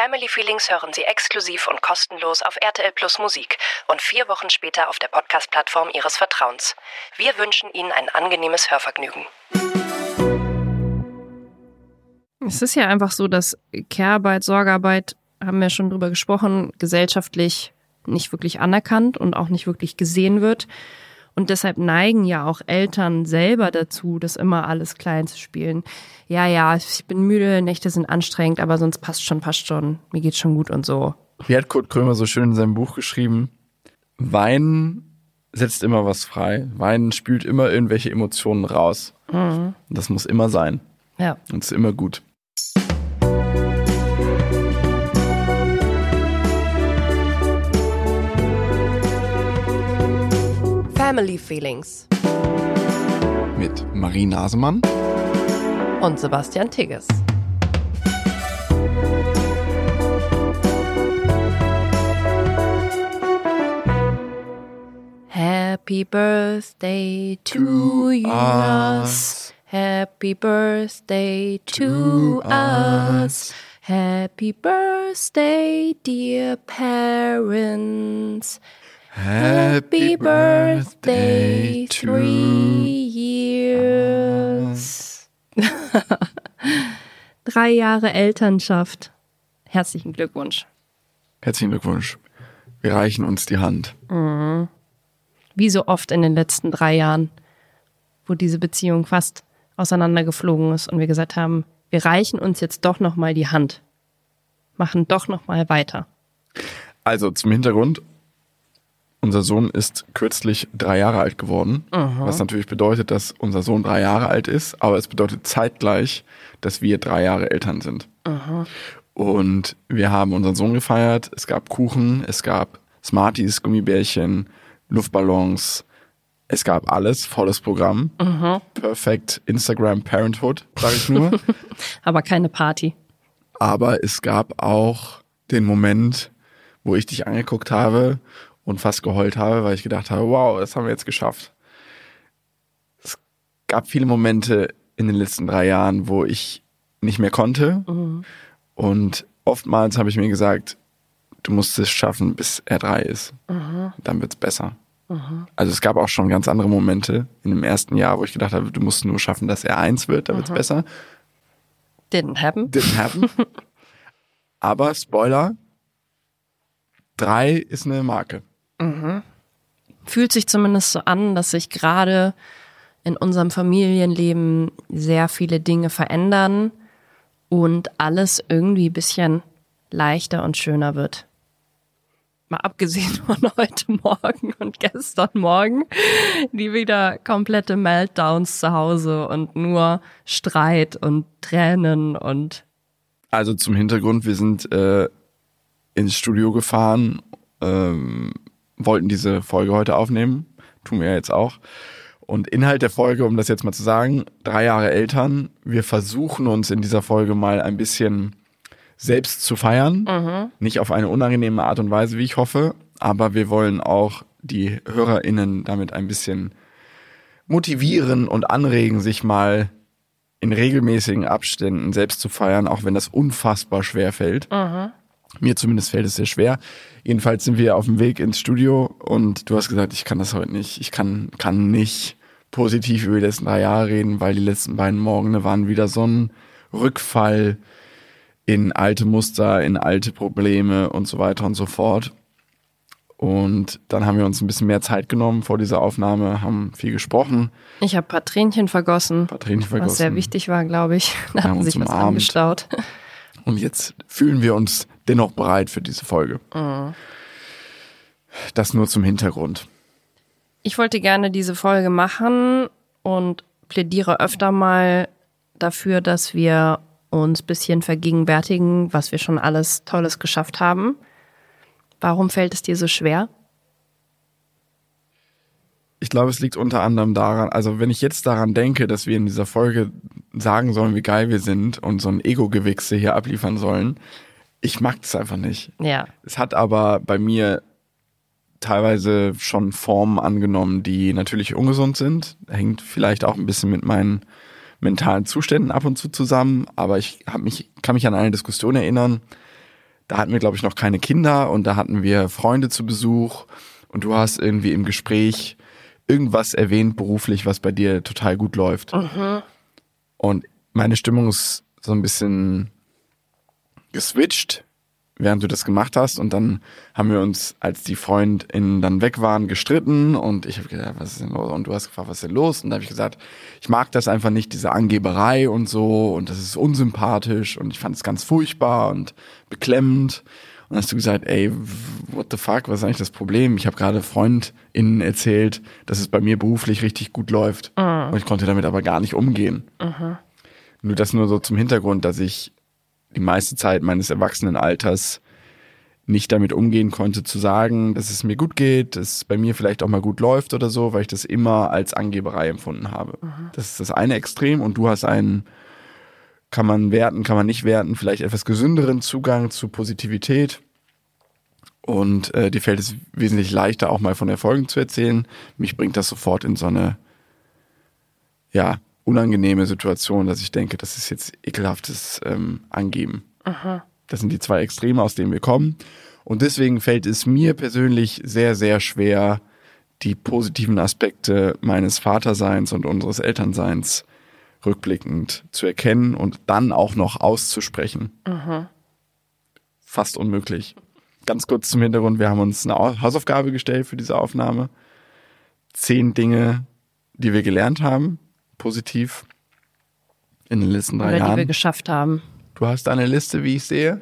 Family Feelings hören Sie exklusiv und kostenlos auf RTL Plus Musik und vier Wochen später auf der Podcast-Plattform Ihres Vertrauens. Wir wünschen Ihnen ein angenehmes Hörvergnügen. Es ist ja einfach so, dass Care-Arbeit, Sorgearbeit, haben wir schon drüber gesprochen, gesellschaftlich nicht wirklich anerkannt und auch nicht wirklich gesehen wird. Und deshalb neigen ja auch Eltern selber dazu, das immer alles klein zu spielen. Ja, ja, ich bin müde, Nächte sind anstrengend, aber sonst passt schon, passt schon, mir geht's schon gut und so. Wie hat Kurt Krömer so schön in seinem Buch geschrieben? Weinen setzt immer was frei. Weinen spült immer irgendwelche Emotionen raus. Mhm. Das muss immer sein. Ja. Und ist immer gut. Family Feelings Mit Marie Nasemann und Sebastian Tigges. Happy birthday to us. Happy birthday to us. Happy birthday, dear parents. Happy birthday three years. Drei Jahre Elternschaft. Herzlichen Glückwunsch. Herzlichen Glückwunsch. Wir reichen uns die Hand. Mhm. Wie so oft in den letzten drei Jahren, wo diese Beziehung fast auseinandergeflogen ist und wir gesagt haben, wir reichen uns jetzt doch noch mal die Hand, machen doch noch mal weiter. Also zum Hintergrund, unser Sohn ist kürzlich drei Jahre alt geworden, mhm. was natürlich bedeutet, dass unser Sohn drei Jahre alt ist, aber es bedeutet zeitgleich, dass wir drei Jahre Eltern sind. Mhm. Und wir haben unseren Sohn gefeiert, es gab Kuchen, es gab Smarties, Gummibärchen, Luftballons, es gab alles, volles Programm. Mhm. Perfekt Instagram Parenthood, sage ich nur. aber keine Party. Aber es gab auch den Moment, wo ich dich angeguckt habe und fast geheult habe, weil ich gedacht habe, wow, das haben wir jetzt geschafft. Es gab viele Momente in den letzten drei Jahren, wo ich nicht mehr konnte. Mhm. Und oftmals habe ich mir gesagt, du musst es schaffen, bis er drei ist. Mhm. Dann wird's besser. Mhm. Also es gab auch schon ganz andere Momente in dem ersten Jahr, wo ich gedacht habe, du musst nur schaffen, dass er eins wird, dann mhm. besser. Didn't happen. Didn't happen. Aber Spoiler, drei ist eine Marke. Mhm. Fühlt sich zumindest so an, dass sich gerade in unserem Familienleben sehr viele Dinge verändern und alles irgendwie ein bisschen leichter und schöner wird. Mal abgesehen von heute Morgen und gestern Morgen, die wieder komplette Meltdowns zu Hause und nur Streit und Tränen und. Also zum Hintergrund, wir sind äh, ins Studio gefahren, ähm, wollten diese Folge heute aufnehmen. Tun wir ja jetzt auch. Und Inhalt der Folge, um das jetzt mal zu sagen, drei Jahre Eltern. Wir versuchen uns in dieser Folge mal ein bisschen selbst zu feiern. Mhm. Nicht auf eine unangenehme Art und Weise, wie ich hoffe. Aber wir wollen auch die HörerInnen damit ein bisschen motivieren und anregen, sich mal in regelmäßigen Abständen selbst zu feiern, auch wenn das unfassbar schwer fällt. Mhm. Mir zumindest fällt es sehr schwer. Jedenfalls sind wir auf dem Weg ins Studio und du hast gesagt, ich kann das heute nicht. Ich kann, kann nicht positiv über die letzten drei Jahre reden, weil die letzten beiden Morgen waren wieder so ein Rückfall in alte Muster, in alte Probleme und so weiter und so fort. Und dann haben wir uns ein bisschen mehr Zeit genommen vor dieser Aufnahme, haben viel gesprochen. Ich habe ein paar Tränchen vergossen. Ein paar Tränchen vergossen. Was sehr wichtig war, glaube ich. Da haben sich was angestaut. Und jetzt fühlen wir uns dennoch bereit für diese Folge. Mhm. Das nur zum Hintergrund. Ich wollte gerne diese Folge machen und plädiere öfter mal dafür, dass wir uns ein bisschen vergegenwärtigen, was wir schon alles Tolles geschafft haben. Warum fällt es dir so schwer? Ich glaube, es liegt unter anderem daran, also wenn ich jetzt daran denke, dass wir in dieser Folge sagen sollen, wie geil wir sind und so ein Ego-Gewichse hier abliefern sollen, ich mag das einfach nicht. Ja. Es hat aber bei mir teilweise schon Formen angenommen, die natürlich ungesund sind. Hängt vielleicht auch ein bisschen mit meinen mentalen Zuständen ab und zu zusammen, aber ich hab mich, kann mich an eine Diskussion erinnern. da hatten wir, glaube ich, noch keine Kinder und da hatten wir Freunde zu Besuch und du hast irgendwie im Gespräch irgendwas erwähnt beruflich, was bei dir total gut läuft. Und meine Stimmung ist so ein bisschen geswitcht, während du das gemacht hast. Und dann haben wir uns, als die FreundInnen dann weg waren, gestritten. Und ich habe gedacht, was ist denn los? Und du hast gefragt, was ist denn los? Und da habe ich gesagt, ich mag das einfach nicht, diese Angeberei und so. Und das ist unsympathisch. Und ich fand es ganz furchtbar und beklemmend. Und dann hast du gesagt, ey, what the fuck, was ist eigentlich das Problem? Ich habe gerade FreundInnen erzählt, dass es bei mir beruflich richtig gut läuft. Und ich konnte damit aber gar nicht umgehen. Nur das nur so zum Hintergrund, dass ich die meiste Zeit meines Erwachsenenalters nicht damit umgehen konnte, zu sagen, dass es mir gut geht, dass es bei mir vielleicht auch mal gut läuft oder so, weil ich das immer als Angeberei empfunden habe. Das ist das eine Extrem und du hast einen, kann man werten, kann man nicht werten, vielleicht etwas gesünderen Zugang zu Positivität. Und äh, dir fällt es wesentlich leichter, auch mal von Erfolgen zu erzählen. Mich bringt das sofort in so eine, ja, unangenehme Situation, dass ich denke, das ist jetzt ekelhaftes ähm, Angeben. Das sind die zwei Extreme, aus denen wir kommen. Und deswegen fällt es mir persönlich sehr, sehr schwer, die positiven Aspekte meines Vaterseins und unseres Elternseins rückblickend zu erkennen und dann auch noch auszusprechen. Fast unmöglich. Ganz kurz zum Hintergrund, wir haben uns eine Au- Hausaufgabe gestellt für diese Aufnahme. Zehn Dinge, die wir gelernt haben, positiv in den letzten drei Oder die wir Jahren. geschafft haben. Du hast eine Liste, wie ich sehe.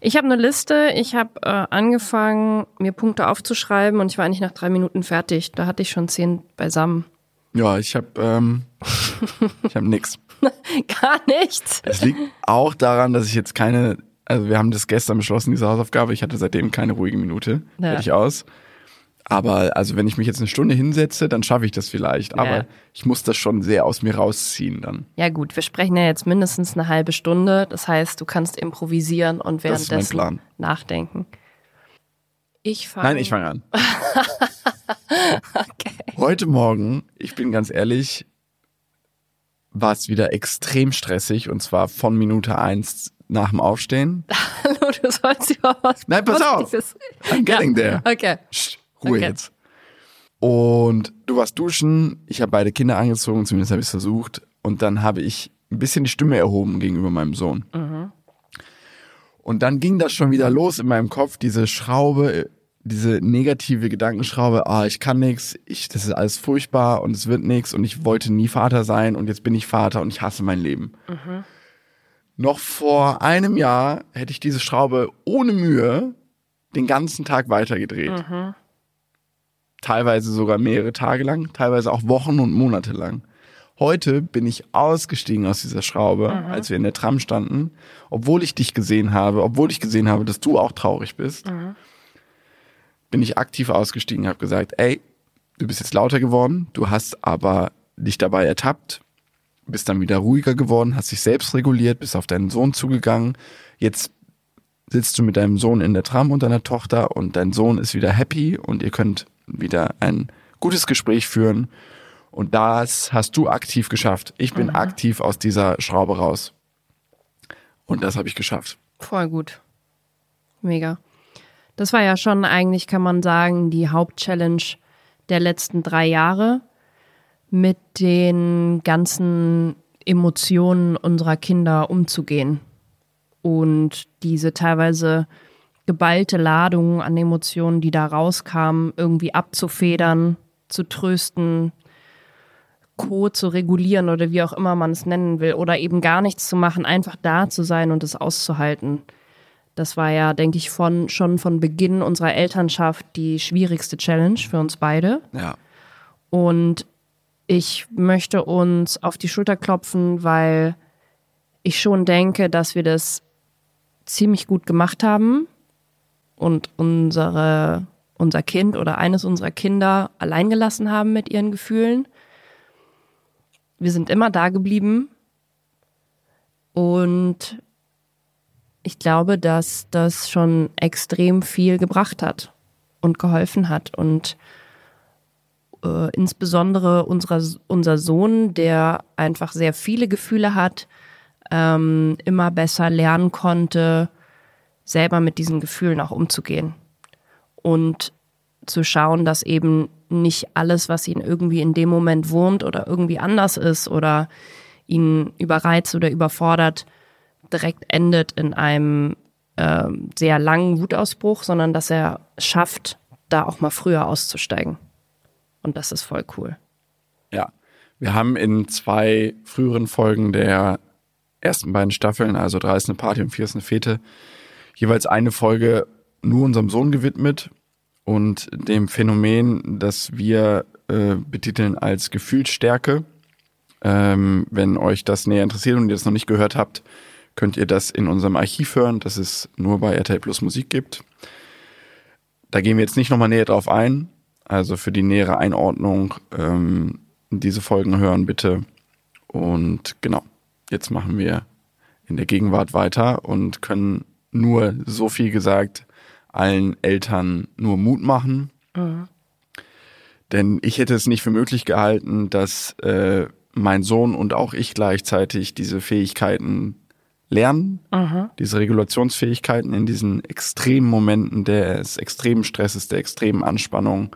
Ich habe eine Liste. Ich habe äh, angefangen, mir Punkte aufzuschreiben und ich war eigentlich nach drei Minuten fertig. Da hatte ich schon zehn beisammen. Ja, ich habe ähm, ich habe nix. Gar nichts. Es liegt auch daran, dass ich jetzt keine, also wir haben das gestern beschlossen, diese Hausaufgabe. Ich hatte seitdem keine ruhige Minute. Ja. Fertig aus. Aber also wenn ich mich jetzt eine Stunde hinsetze, dann schaffe ich das vielleicht. Aber Ja. ich muss das schon sehr aus mir rausziehen dann. Ja gut, wir sprechen ja jetzt mindestens eine halbe Stunde. Das heißt, du kannst improvisieren und währenddessen nachdenken. Ich fange. Nein, ich fange an. Heute Morgen, ich bin ganz ehrlich, war es wieder extrem stressig und zwar von Minute eins nach dem Aufstehen. Hallo, du sollst über was Nein, pass auf. I'm getting there. Okay. Psst, Ruhe Okay. jetzt. Und du warst duschen, ich habe beide Kinder angezogen, zumindest habe ich es versucht. Und dann habe ich ein bisschen die Stimme erhoben gegenüber meinem Sohn. Und dann ging das schon wieder los in meinem Kopf, diese Schraube, diese negative Gedankenschraube, ah, ich kann nix, ich, das ist alles furchtbar und es wird nix und ich wollte nie Vater sein und jetzt bin ich Vater und ich hasse mein Leben. Noch vor einem Jahr hätte ich diese Schraube ohne Mühe den ganzen Tag weitergedreht. Teilweise sogar mehrere Tage lang, teilweise auch Wochen und Monate lang. Heute bin ich ausgestiegen aus dieser Schraube, als wir in der Tram standen, obwohl ich dich gesehen habe, obwohl ich gesehen habe, dass du auch traurig bist, bin ich aktiv ausgestiegen, habe gesagt, ey, du bist jetzt lauter geworden, du hast aber dich dabei ertappt, bist dann wieder ruhiger geworden, hast dich selbst reguliert, bist auf deinen Sohn zugegangen, jetzt sitzt du mit deinem Sohn in der Tram und deiner Tochter und dein Sohn ist wieder happy und ihr könnt wieder ein gutes Gespräch führen. Und das hast du aktiv geschafft. Ich bin aktiv aus dieser Schraube raus. Und das habe ich geschafft. Voll gut. Mega. Das war ja schon eigentlich, kann man sagen, die Hauptchallenge der letzten drei Jahre mit den ganzen Emotionen unserer Kinder umzugehen und diese teilweise geballte Ladung an Emotionen, die da rauskamen, irgendwie abzufedern, zu trösten, Co. zu regulieren oder wie auch immer man es nennen will oder eben gar nichts zu machen, einfach da zu sein und es auszuhalten. Das war ja, denke ich, von, schon von Beginn unserer Elternschaft die schwierigste Challenge für uns beide. Ja. Und ich möchte uns auf die Schulter klopfen, weil ich schon denke, dass wir das ziemlich gut gemacht haben und unsere, unser Kind oder eines unserer Kinder allein gelassen haben mit ihren Gefühlen. Wir sind immer da geblieben und ich glaube, dass das schon extrem viel gebracht hat und geholfen hat und äh, insbesondere unserer, unser Sohn, der einfach sehr viele Gefühle hat, ähm, immer besser lernen konnte, selber mit diesen Gefühlen auch umzugehen. Und zu schauen, dass eben nicht alles, was ihn irgendwie in dem Moment wurmt oder irgendwie anders ist oder ihn überreizt oder überfordert, direkt endet in einem äh, sehr langen Wutausbruch, sondern dass er schafft, da auch mal früher auszusteigen. Und das ist voll cool. Ja, wir haben in zwei früheren Folgen der ersten beiden Staffeln, also drei ist eine Party und vier ist eine Fete, jeweils eine Folge nur unserem Sohn gewidmet und dem Phänomen, das wir äh, betiteln als Gefühlsstärke. Ähm, wenn euch das näher interessiert und ihr das noch nicht gehört habt, könnt ihr das in unserem Archiv hören, das es nur bei RTL Plus Musik gibt. Da gehen wir jetzt nicht nochmal näher drauf ein. Also für die nähere Einordnung ähm, diese Folgen hören bitte. Und genau, jetzt machen wir in der Gegenwart weiter und können nur so viel gesagt allen Eltern nur Mut machen. Mhm. Denn ich hätte es nicht für möglich gehalten, dass äh, mein Sohn und auch ich gleichzeitig diese Fähigkeiten lernen, mhm. diese Regulationsfähigkeiten in diesen extremen Momenten des extremen Stresses, der extremen Anspannung.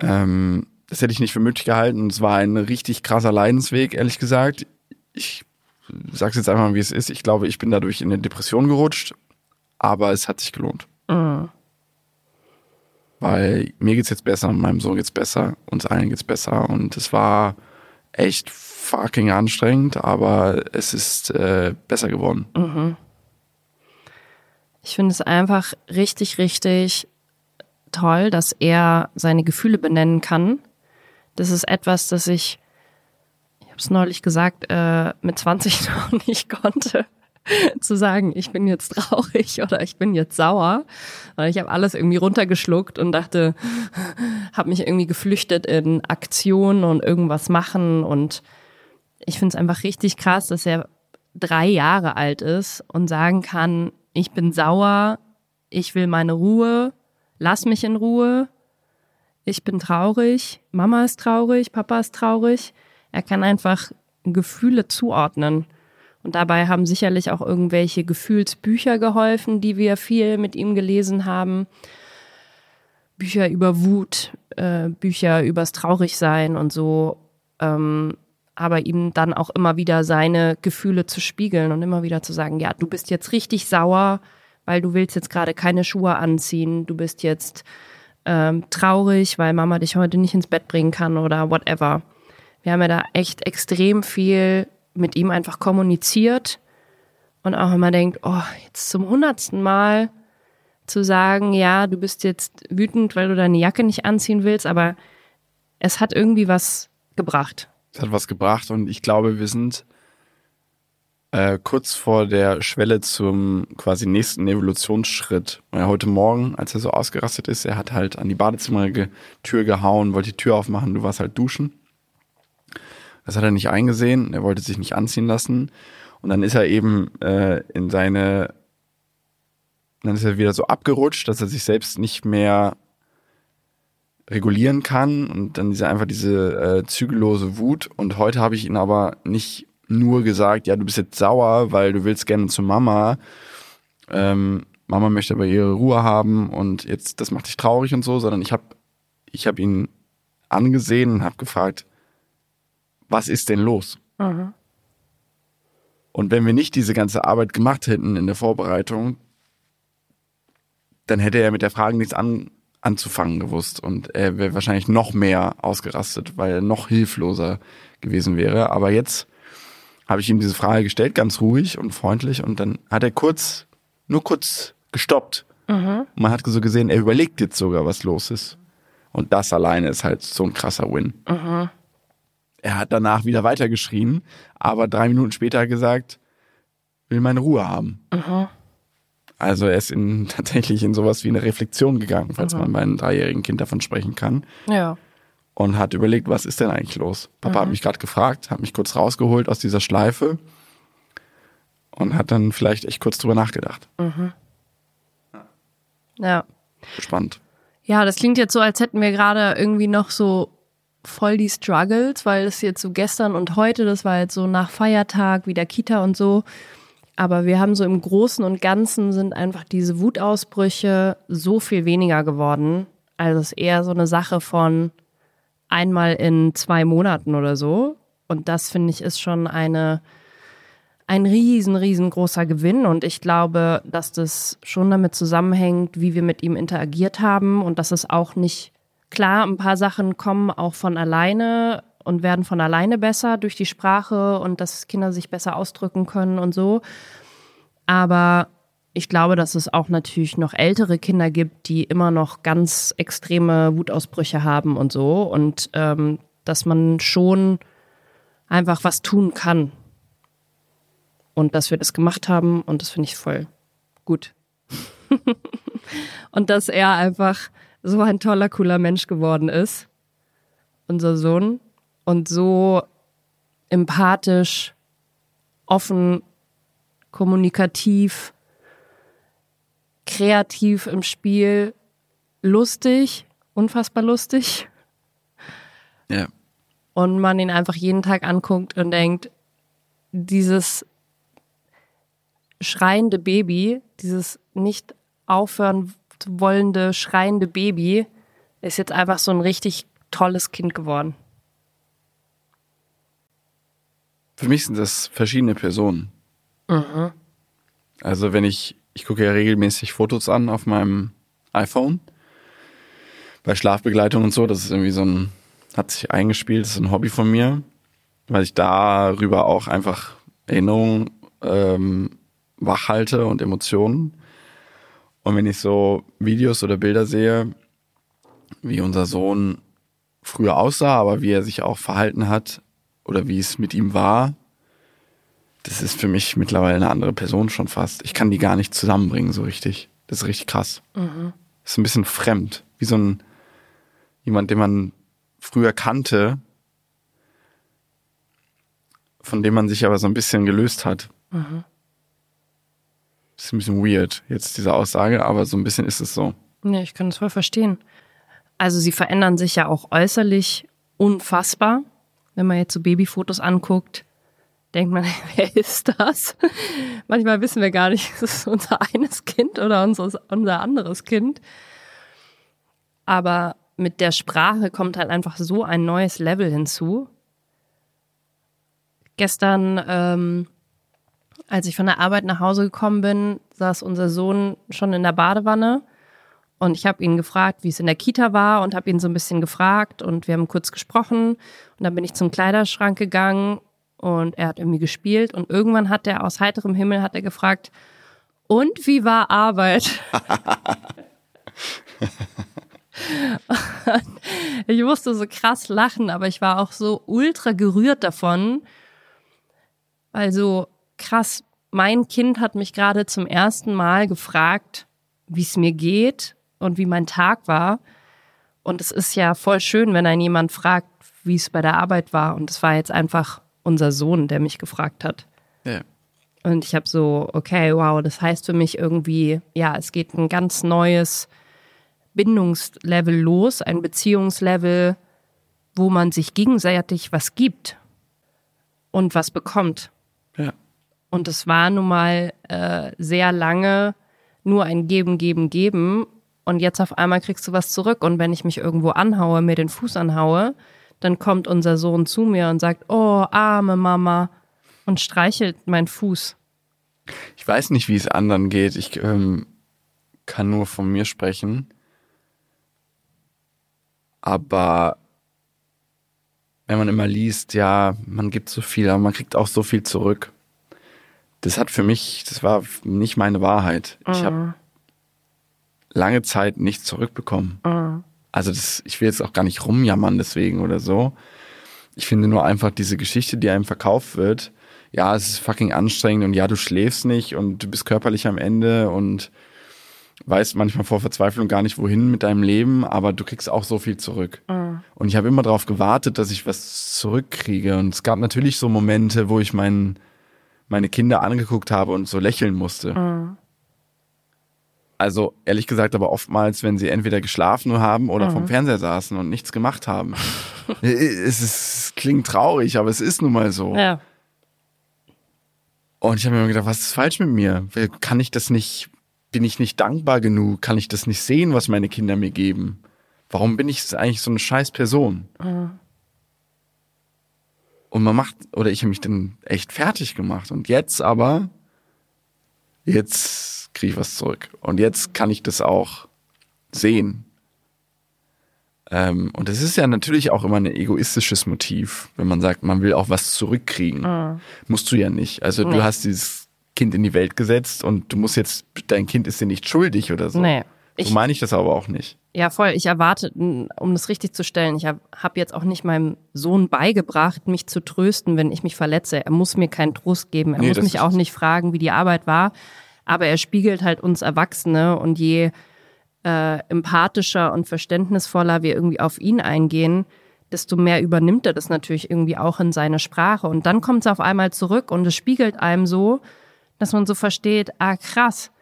Ähm, das hätte ich nicht für möglich gehalten. Es war ein richtig krasser Leidensweg, ehrlich gesagt. Ich sag's jetzt einfach mal, wie es ist. Ich glaube, ich bin dadurch in eine Depression gerutscht, aber es hat sich gelohnt. Mhm. Weil mir geht's jetzt besser, meinem Sohn geht's besser, uns allen geht's besser und es war echt fucking anstrengend, aber es ist äh, besser geworden. Mhm. Ich finde es einfach richtig, richtig toll, dass er seine Gefühle benennen kann. Das ist etwas, das ich habe es neulich gesagt, äh, mit 20 noch nicht konnte, zu sagen, ich bin jetzt traurig oder ich bin jetzt sauer. Ich habe alles irgendwie runtergeschluckt und dachte, habe mich irgendwie geflüchtet in Aktionen und irgendwas machen. Und ich finde es einfach richtig krass, dass er drei Jahre alt ist und sagen kann, ich bin sauer, ich will meine Ruhe, lass mich in Ruhe, ich bin traurig, Mama ist traurig, Papa ist traurig. Er kann einfach Gefühle zuordnen. Und dabei haben sicherlich auch irgendwelche Gefühlsbücher geholfen, die wir viel mit ihm gelesen haben. Bücher über Wut, äh, Bücher übers Traurigsein und so. Ähm, aber ihm dann auch immer wieder seine Gefühle zu spiegeln und immer wieder zu sagen, ja, du bist jetzt richtig sauer, weil du willst jetzt gerade keine Schuhe anziehen, du bist jetzt ähm, traurig, weil Mama dich heute nicht ins Bett bringen kann oder whatever wir haben ja da echt extrem viel mit ihm einfach kommuniziert und auch immer denkt, oh, jetzt zum hundertsten Mal zu sagen, ja, du bist jetzt wütend, weil du deine Jacke nicht anziehen willst, aber es hat irgendwie was gebracht. Es hat was gebracht und ich glaube, wir sind äh, kurz vor der Schwelle zum quasi nächsten Evolutionsschritt. Weil heute Morgen, als er so ausgerastet ist, er hat halt an die Badezimmertür gehauen, wollte die Tür aufmachen, du warst halt duschen. Das hat er nicht eingesehen. Er wollte sich nicht anziehen lassen. Und dann ist er eben äh, in seine, dann ist er wieder so abgerutscht, dass er sich selbst nicht mehr regulieren kann und dann diese einfach diese äh, zügellose Wut. Und heute habe ich ihn aber nicht nur gesagt, ja, du bist jetzt sauer, weil du willst gerne zu Mama. Ähm, Mama möchte aber ihre Ruhe haben und jetzt das macht dich traurig und so, sondern ich habe ich habe ihn angesehen und habe gefragt, was ist denn los? Mhm. Und wenn wir nicht diese ganze Arbeit gemacht hätten in der Vorbereitung, dann hätte er mit der Frage nichts an, anzufangen gewusst und er wäre wahrscheinlich noch mehr ausgerastet, weil er noch hilfloser gewesen wäre. Aber jetzt habe ich ihm diese Frage gestellt, ganz ruhig und freundlich und dann hat er kurz, nur kurz gestoppt. Mhm. Man hat so gesehen, er überlegt jetzt sogar, was los ist. Und das alleine ist halt so ein krasser Win. Mhm. Er hat danach wieder weitergeschrien, aber drei Minuten später gesagt, will meine Ruhe haben. Mhm. Also er ist in, tatsächlich in sowas wie eine Reflexion gegangen, falls mhm. man bei einem dreijährigen Kind davon sprechen kann. Ja. Und hat überlegt, was ist denn eigentlich los? Papa mhm. hat mich gerade gefragt, hat mich kurz rausgeholt aus dieser Schleife und hat dann vielleicht echt kurz drüber nachgedacht. Mhm. Ja. Spannend. Ja, das klingt jetzt so, als hätten wir gerade irgendwie noch so voll die Struggles, weil es jetzt so gestern und heute, das war jetzt so nach Feiertag, wieder Kita und so. Aber wir haben so im Großen und Ganzen sind einfach diese Wutausbrüche so viel weniger geworden. Also es ist eher so eine Sache von einmal in zwei Monaten oder so. Und das finde ich ist schon eine, ein riesen, riesengroßer Gewinn. Und ich glaube, dass das schon damit zusammenhängt, wie wir mit ihm interagiert haben und dass es auch nicht klar, ein paar Sachen kommen auch von alleine und werden von alleine besser durch die Sprache und dass Kinder sich besser ausdrücken können und so. Aber ich glaube, dass es auch natürlich noch ältere Kinder gibt, die immer noch ganz extreme Wutausbrüche haben und so. Und ähm, dass man schon einfach was tun kann. Und dass wir das gemacht haben und das finde ich voll gut. und dass er einfach so ein toller, cooler Mensch geworden ist, unser Sohn und so empathisch, offen, kommunikativ, kreativ im Spiel, lustig, unfassbar lustig. Ja. Und man ihn einfach jeden Tag anguckt und denkt, dieses schreiende Baby, dieses nicht aufhören wollende, schreiende Baby, ist jetzt einfach so ein richtig tolles Kind geworden. Für mich sind das verschiedene Personen. Mhm. Also wenn ich, ich gucke ja regelmäßig Fotos an auf meinem iPhone. Bei Schlafbegleitung und so, das ist irgendwie so ein, hat sich eingespielt, das ist ein Hobby von mir, weil ich darüber auch einfach Erinnerungen ähm, wachhalte und Emotionen. Und wenn ich so Videos oder Bilder sehe, wie unser Sohn früher aussah, aber wie er sich auch verhalten hat, oder wie es mit ihm war, das ist für mich mittlerweile eine andere Person schon fast. Ich kann die gar nicht zusammenbringen so richtig. Das ist richtig krass. Mhm. Das ist ein bisschen fremd. Wie so ein, jemand, den man früher kannte, von dem man sich aber so ein bisschen gelöst hat. Mhm. Ist ein bisschen weird, jetzt diese Aussage, aber so ein bisschen ist es so. Nee, ich kann es voll verstehen. Also sie verändern sich ja auch äußerlich unfassbar wenn man jetzt so Babyfotos anguckt, denkt man, wer ist das? Manchmal wissen wir gar nicht, ist es unser eines Kind oder unser, unser anderes Kind. Aber mit der Sprache kommt halt einfach so ein neues Level hinzu. Gestern, ähm, als ich von der Arbeit nach Hause gekommen bin, saß unser Sohn schon in der Badewanne und ich habe ihn gefragt, wie es in der Kita war und habe ihn so ein bisschen gefragt und wir haben kurz gesprochen. Und dann bin ich zum Kleiderschrank gegangen und er hat irgendwie gespielt und irgendwann hat er aus heiterem Himmel hat er gefragt, und wie war Arbeit? ich musste so krass lachen, aber ich war auch so ultra gerührt davon, weil so krass, mein Kind hat mich gerade zum ersten Mal gefragt, wie es mir geht und wie mein Tag war. Und es ist ja voll schön, wenn ein jemand fragt, wie es bei der Arbeit war. Und es war jetzt einfach unser Sohn, der mich gefragt hat. Ja. Und ich habe so, okay, wow, das heißt für mich irgendwie, ja, es geht ein ganz neues Bindungslevel los, ein Beziehungslevel, wo man sich gegenseitig was gibt und was bekommt. Ja. Und es war nun mal äh, sehr lange nur ein Geben, Geben, Geben und jetzt auf einmal kriegst du was zurück. Und wenn ich mich irgendwo anhaue, mir den Fuß anhaue, dann kommt unser Sohn zu mir und sagt, oh, arme Mama, und streichelt meinen Fuß. Ich weiß nicht, wie es anderen geht. Ich ähm, kann nur von mir sprechen. Aber wenn man immer liest, ja, man gibt so viel, aber man kriegt auch so viel zurück. Das hat für mich, das war nicht meine Wahrheit. Ich habe mhm lange Zeit nichts zurückbekommen. Mhm. Also das, ich will jetzt auch gar nicht rumjammern deswegen oder so. Ich finde nur einfach diese Geschichte, die einem verkauft wird, ja, es ist fucking anstrengend und ja, du schläfst nicht und du bist körperlich am Ende und weißt manchmal vor Verzweiflung gar nicht, wohin mit deinem Leben, aber du kriegst auch so viel zurück. Mhm. Und ich habe immer darauf gewartet, dass ich was zurückkriege. Und es gab natürlich so Momente, wo ich mein, meine Kinder angeguckt habe und so lächeln musste. Mhm. Also ehrlich gesagt, aber oftmals, wenn sie entweder geschlafen haben oder mhm. vom Fernseher saßen und nichts gemacht haben. es, ist, es klingt traurig, aber es ist nun mal so. Ja. Und ich habe mir immer gedacht, was ist falsch mit mir? Kann ich das nicht, bin ich nicht dankbar genug? Kann ich das nicht sehen, was meine Kinder mir geben? Warum bin ich eigentlich so eine scheiß Person? Mhm. Und man macht, oder ich habe mich dann echt fertig gemacht. Und jetzt aber, jetzt kriege ich was zurück. Und jetzt kann ich das auch sehen. Ähm, und das ist ja natürlich auch immer ein egoistisches Motiv, wenn man sagt, man will auch was zurückkriegen. Mhm. Musst du ja nicht. Also Nee. du hast dieses Kind in die Welt gesetzt und du musst jetzt, dein Kind ist dir nicht schuldig oder so. Nee. So Ich, meine ich das aber auch nicht. Ja, voll. Ich erwarte, um das richtig zu stellen, ich habe hab jetzt auch nicht meinem Sohn beigebracht, mich zu trösten, wenn ich mich verletze. Er muss mir keinen Trost geben. Er Nee, muss mich auch nicht fragen, wie die Arbeit war. Aber er spiegelt halt uns Erwachsene und je äh, empathischer und verständnisvoller wir irgendwie auf ihn eingehen, desto mehr übernimmt er das natürlich irgendwie auch in seine Sprache. Und dann kommt es auf einmal zurück und es spiegelt einem so, dass man so versteht, ah krass,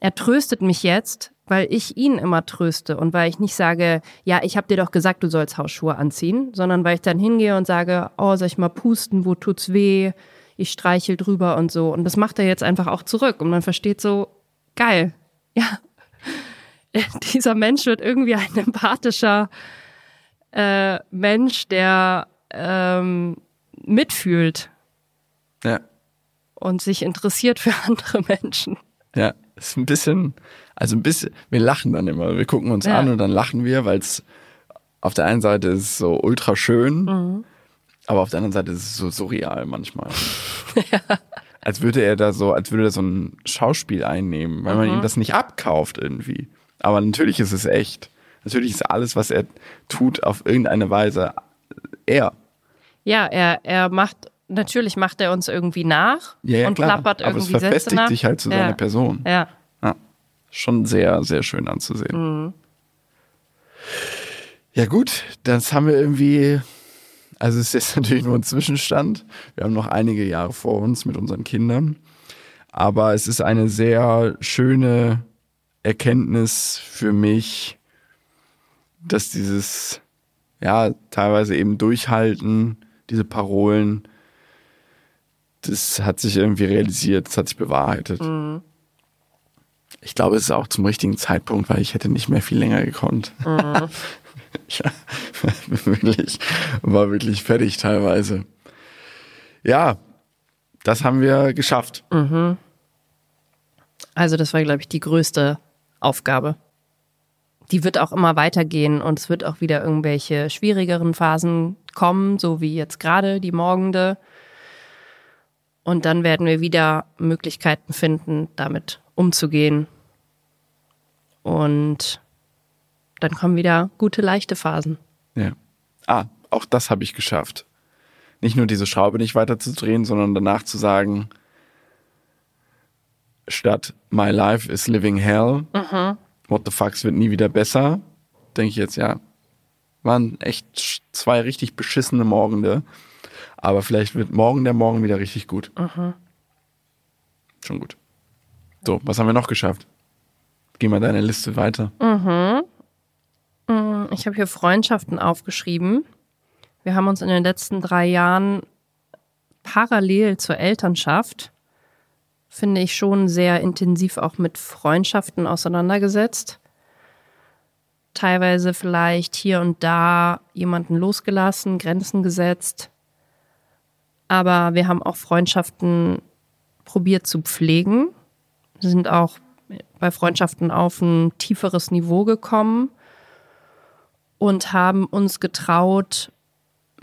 er tröstet mich jetzt, weil ich ihn immer tröste und weil ich nicht sage, ja, ich habe dir doch gesagt, du sollst Hausschuhe anziehen, sondern weil ich dann hingehe und sage, oh, soll ich mal pusten, wo tut's weh? Ich streichel drüber und so. Und das macht er jetzt einfach auch zurück und man versteht so, geil, ja, dieser Mensch wird irgendwie ein empathischer äh, Mensch, der ähm, mitfühlt Ja. und sich interessiert für andere Menschen. Ja, ist ein bisschen, also ein bisschen, wir lachen dann immer. Wir gucken uns Ja. an und dann lachen wir, weil es auf der einen Seite ist so ultra schön, Mhm. aber auf der anderen Seite ist es so surreal manchmal. Als würde er da so, als würde er so ein Schauspiel einnehmen, weil man Mhm. ihm das nicht abkauft irgendwie. Aber natürlich ist es echt. Natürlich ist alles, was er tut, auf irgendeine Weise er. Ja, er, er macht, natürlich macht er uns irgendwie nach Ja, ja und klar. klappert aber es irgendwie Sätze verfestigt nach. sich halt zu ja. seiner Person. Ja. Schon sehr, sehr schön anzusehen. Mhm. Ja gut, das haben wir irgendwie, also es ist jetzt natürlich nur ein Zwischenstand. Wir haben noch einige Jahre vor uns mit unseren Kindern. Aber es ist eine sehr schöne Erkenntnis für mich, dass dieses, ja, teilweise eben durchhalten, diese Parolen, das hat sich irgendwie realisiert, das hat sich bewahrheitet. Ich glaube, es ist auch zum richtigen Zeitpunkt, weil ich hätte nicht mehr viel länger gekonnt. ich wirklich, war wirklich fertig teilweise. Ja, das haben wir geschafft. Also das war, glaube ich, die größte Aufgabe. Die wird auch immer weitergehen und es wird auch wieder irgendwelche schwierigeren Phasen kommen, so wie jetzt gerade die morgende. Und dann werden wir wieder Möglichkeiten finden, damit umzugehen. Und dann kommen wieder gute, leichte Phasen. Ja. Ah, auch das habe ich geschafft. Nicht nur diese Schraube nicht weiterzudrehen, sondern danach zu sagen, statt My life is living hell, what the fucks wird nie wieder besser, denke ich jetzt, ja, waren echt zwei richtig beschissene Morgende. Aber vielleicht wird morgen der Morgen wieder richtig gut. Schon gut. So, was haben wir noch geschafft? Geh mal deine Liste weiter. Ich habe hier Freundschaften aufgeschrieben. Wir haben uns in den letzten drei Jahren parallel zur Elternschaft, finde ich, schon sehr intensiv auch mit Freundschaften auseinandergesetzt. Teilweise vielleicht hier und da jemanden losgelassen, Grenzen gesetzt. Aber wir haben auch Freundschaften probiert zu pflegen. Sind auch bei Freundschaften auf ein tieferes Niveau gekommen und haben uns getraut,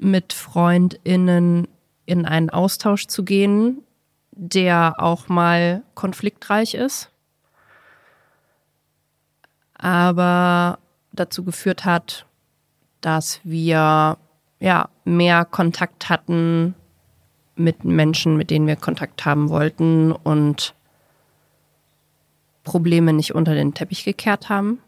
mit FreundInnen in einen Austausch zu gehen, der auch mal konfliktreich ist, aber dazu geführt hat, dass wir ja mehr Kontakt hatten mit Menschen, mit denen wir Kontakt haben wollten und Probleme nicht unter den Teppich gekehrt haben.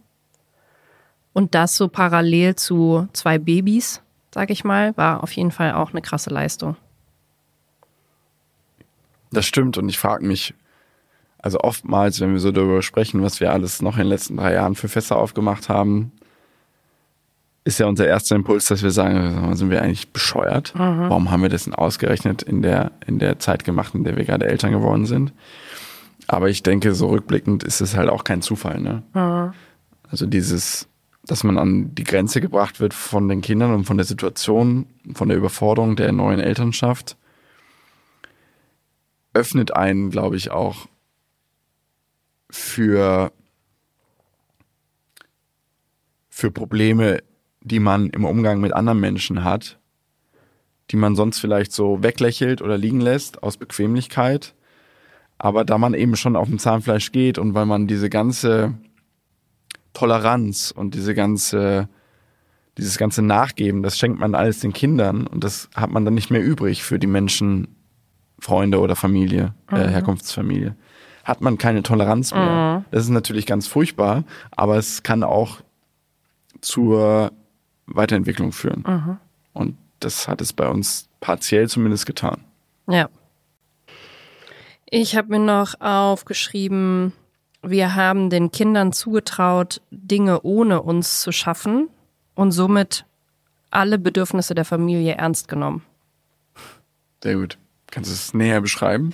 Und das so parallel zu zwei Babys, sag ich mal, war auf jeden Fall auch eine krasse Leistung. Das stimmt und ich frage mich, also oftmals, wenn wir so darüber sprechen, was wir alles noch in den letzten drei Jahren für Fässer aufgemacht haben, ist ja unser erster Impuls, dass wir sagen, sind wir eigentlich bescheuert? Mhm. Warum haben wir das denn ausgerechnet in der, in der Zeit gemacht, in der wir gerade Eltern geworden sind? Aber ich denke, so rückblickend ist es halt auch kein Zufall. Ne? Mhm. Also dieses, dass man an die Grenze gebracht wird von den Kindern und von der Situation, von der Überforderung der neuen Elternschaft, öffnet einen, glaube ich, auch für, für Probleme, die man im Umgang mit anderen Menschen hat, die man sonst vielleicht so weglächelt oder liegen lässt aus Bequemlichkeit. Aber da man eben schon auf dem Zahnfleisch geht und weil man diese ganze Toleranz und diese ganze, dieses ganze Nachgeben, das schenkt man alles den Kindern und das hat man dann nicht mehr übrig für die Menschen, Freunde oder Familie, äh, mhm. Herkunftsfamilie. Hat man keine Toleranz mehr. Mhm. Das ist natürlich ganz furchtbar, aber es kann auch zur Weiterentwicklung führen. Mhm. Und das hat es bei uns partiell zumindest getan. Ja. Ich habe mir noch aufgeschrieben, wir haben den Kindern zugetraut, Dinge ohne uns zu schaffen und somit alle Bedürfnisse der Familie ernst genommen. Sehr gut. Kannst du es näher beschreiben?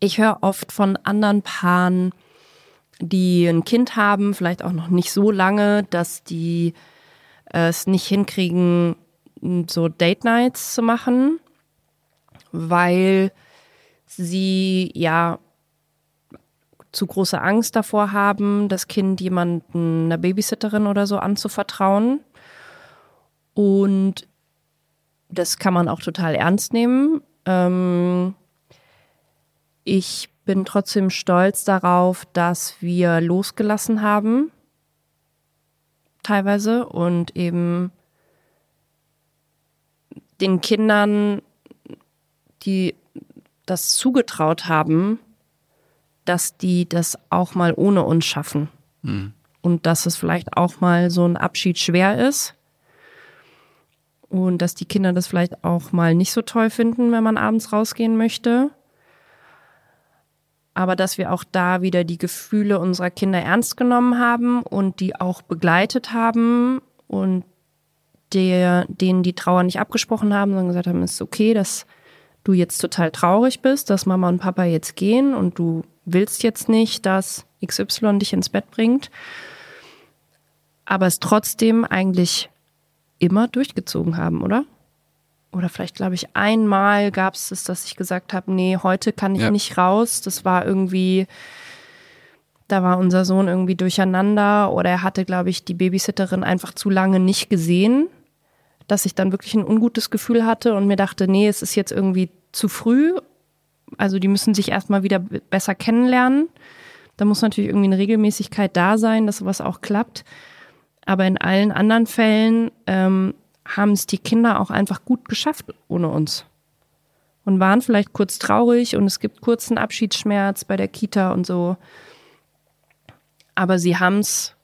Ich höre oft von anderen Paaren, die ein Kind haben, vielleicht auch noch nicht so lange, dass die es nicht hinkriegen, so Date Nights zu machen, weil sie ja zu große Angst davor haben, das Kind jemanden, einer Babysitterin oder so anzuvertrauen. Und das kann man auch total ernst nehmen. Ähm, ich bin trotzdem stolz darauf, dass wir losgelassen haben, teilweise, und eben den Kindern, die das zugetraut haben, dass die das auch mal ohne uns schaffen. Mhm. Und dass es vielleicht auch mal so ein Abschied schwer ist. Und dass die Kinder das vielleicht auch mal nicht so toll finden, wenn man abends rausgehen möchte. Aber dass wir auch da wieder die Gefühle unserer Kinder ernst genommen haben und die auch begleitet haben und der, denen die Trauer nicht abgesprochen haben, sondern gesagt haben, es ist okay, dass du jetzt total traurig bist, dass Mama und Papa jetzt gehen und du willst jetzt nicht, dass XY dich ins Bett bringt, aber es trotzdem eigentlich immer durchgezogen haben, oder? Oder vielleicht, glaube ich, einmal gab es es, dass ich gesagt habe, nee, heute kann ich ja. nicht raus. Das war irgendwie, da war unser Sohn irgendwie durcheinander oder er hatte, glaube ich, die Babysitterin einfach zu lange nicht gesehen, dass ich dann wirklich ein ungutes Gefühl hatte und mir dachte, nee, es ist jetzt irgendwie zu früh also die müssen sich erstmal wieder besser kennenlernen. Da muss natürlich irgendwie eine Regelmäßigkeit da sein, dass sowas auch klappt. Aber in allen anderen Fällen ähm, haben es die Kinder auch einfach gut geschafft ohne uns. Und waren vielleicht kurz traurig und es gibt kurzen Abschiedsschmerz bei der Kita und so. Aber sie haben es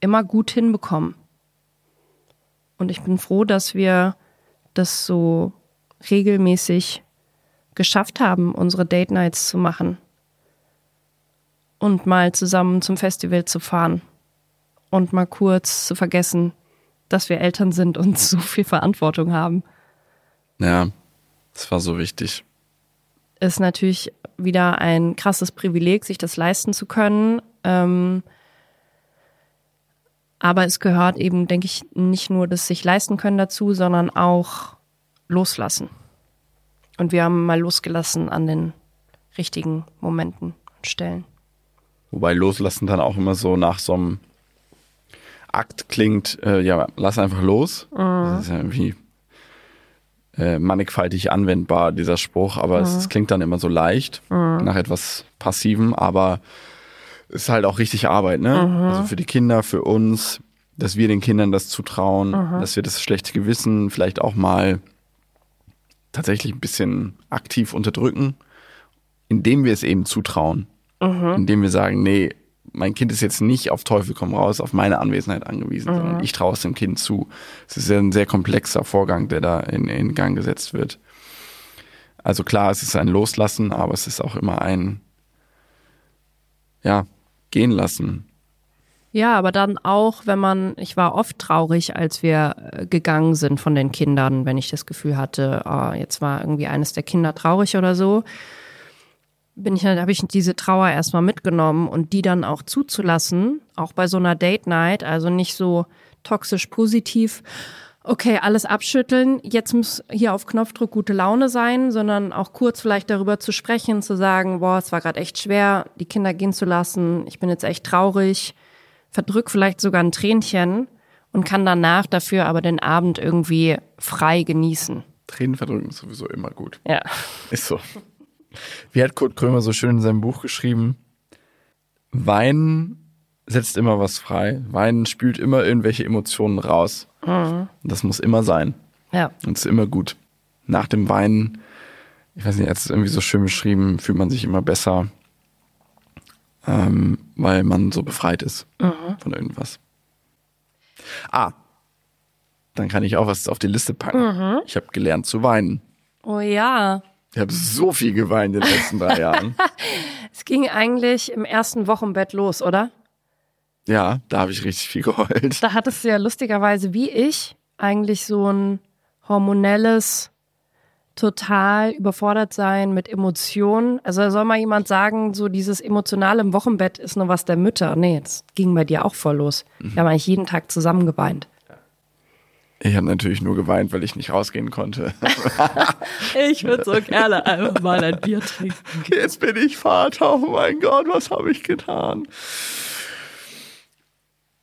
immer gut hinbekommen. Und ich bin froh, dass wir das so regelmäßig geschafft haben, unsere Date Nights zu machen und mal zusammen zum Festival zu fahren und mal kurz zu vergessen, dass wir Eltern sind und so viel Verantwortung haben. Ja, das war so wichtig. Ist natürlich wieder ein krasses Privileg, sich das leisten zu können. Ähm, aber es gehört eben, denke ich, nicht nur das sich leisten können dazu, sondern auch loslassen. Und wir haben mal losgelassen an den richtigen Momenten und Stellen. Wobei loslassen dann auch immer so nach so einem Akt klingt, äh, ja, lass einfach los. Mhm. Das ist ja irgendwie äh, mannigfaltig anwendbar, dieser Spruch, aber mhm. es, es, klingt dann immer so leicht mhm. nach etwas Passivem, aber ist halt auch richtig Arbeit, ne? Mhm. Also für die Kinder, für uns, dass wir den Kindern das zutrauen, mhm. dass wir das schlechte Gewissen vielleicht auch mal tatsächlich ein bisschen aktiv unterdrücken, indem wir es eben zutrauen. Mhm. Indem wir sagen, nee, mein Kind ist jetzt nicht auf Teufel komm raus auf meine Anwesenheit angewiesen, mhm. sondern ich traue es dem Kind zu. Es ist ja ein sehr komplexer Vorgang, der da in, in Gang gesetzt wird. Also klar, es ist ein Loslassen, aber es ist auch immer ein, ja, gehen lassen. Ja, aber dann auch, wenn man, ich war oft traurig, als wir äh, gegangen sind von den Kindern, wenn ich das Gefühl hatte, oh, jetzt war irgendwie eines der Kinder traurig oder so. Bin ich, habe ich diese Trauer erstmal mitgenommen und die dann auch zuzulassen, auch bei so einer Date Night, also nicht so toxisch positiv, okay, alles abschütteln, jetzt muss hier auf Knopfdruck gute Laune sein, sondern auch kurz vielleicht darüber zu sprechen, zu sagen, boah, es war gerade echt schwer, die Kinder gehen zu lassen, ich bin jetzt echt traurig verdrück vielleicht sogar ein Tränchen und kann danach dafür aber den Abend irgendwie frei genießen. Tränen verdrücken ist sowieso immer gut. Ja. Ist so. Wie hat Kurt Krömer so schön in seinem Buch geschrieben? Weinen setzt immer was frei. Weinen spült immer irgendwelche Emotionen raus. Mhm. Das muss immer sein. Ja. Und es ist immer gut. Nach dem Weinen, ich weiß nicht, er hat es irgendwie so schön beschrieben, fühlt man sich immer besser ähm, weil man so befreit ist mhm. von irgendwas. Ah, dann kann ich auch was auf die Liste packen. Mhm. Ich habe gelernt zu weinen. Oh ja. Ich habe so viel geweint in den letzten drei Jahren. Es ging eigentlich im ersten Wochenbett los, oder? Ja, da habe ich richtig viel geheult. Da hattest du ja lustigerweise wie ich eigentlich so ein hormonelles total überfordert sein mit Emotionen. Also soll mal jemand sagen, so dieses Emotionale im Wochenbett ist nur was der Mütter. Nee, das ging bei dir auch voll los. Mhm. Wir haben eigentlich jeden Tag zusammen geweint. Ich habe natürlich nur geweint, weil ich nicht rausgehen konnte. ich würde so gerne einfach mal ein Bier trinken. Jetzt bin ich Vater. Oh mein Gott, was habe ich getan?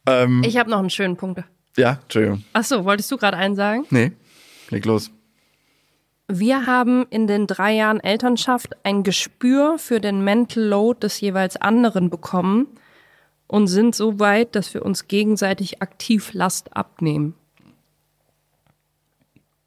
Ähm, ich habe noch einen schönen Punkt. Ja, Entschuldigung. Ach so, wolltest du gerade einen sagen? Nee, leg los. Wir haben in den drei Jahren Elternschaft ein Gespür für den Mental Load des jeweils anderen bekommen und sind so weit, dass wir uns gegenseitig aktiv Last abnehmen.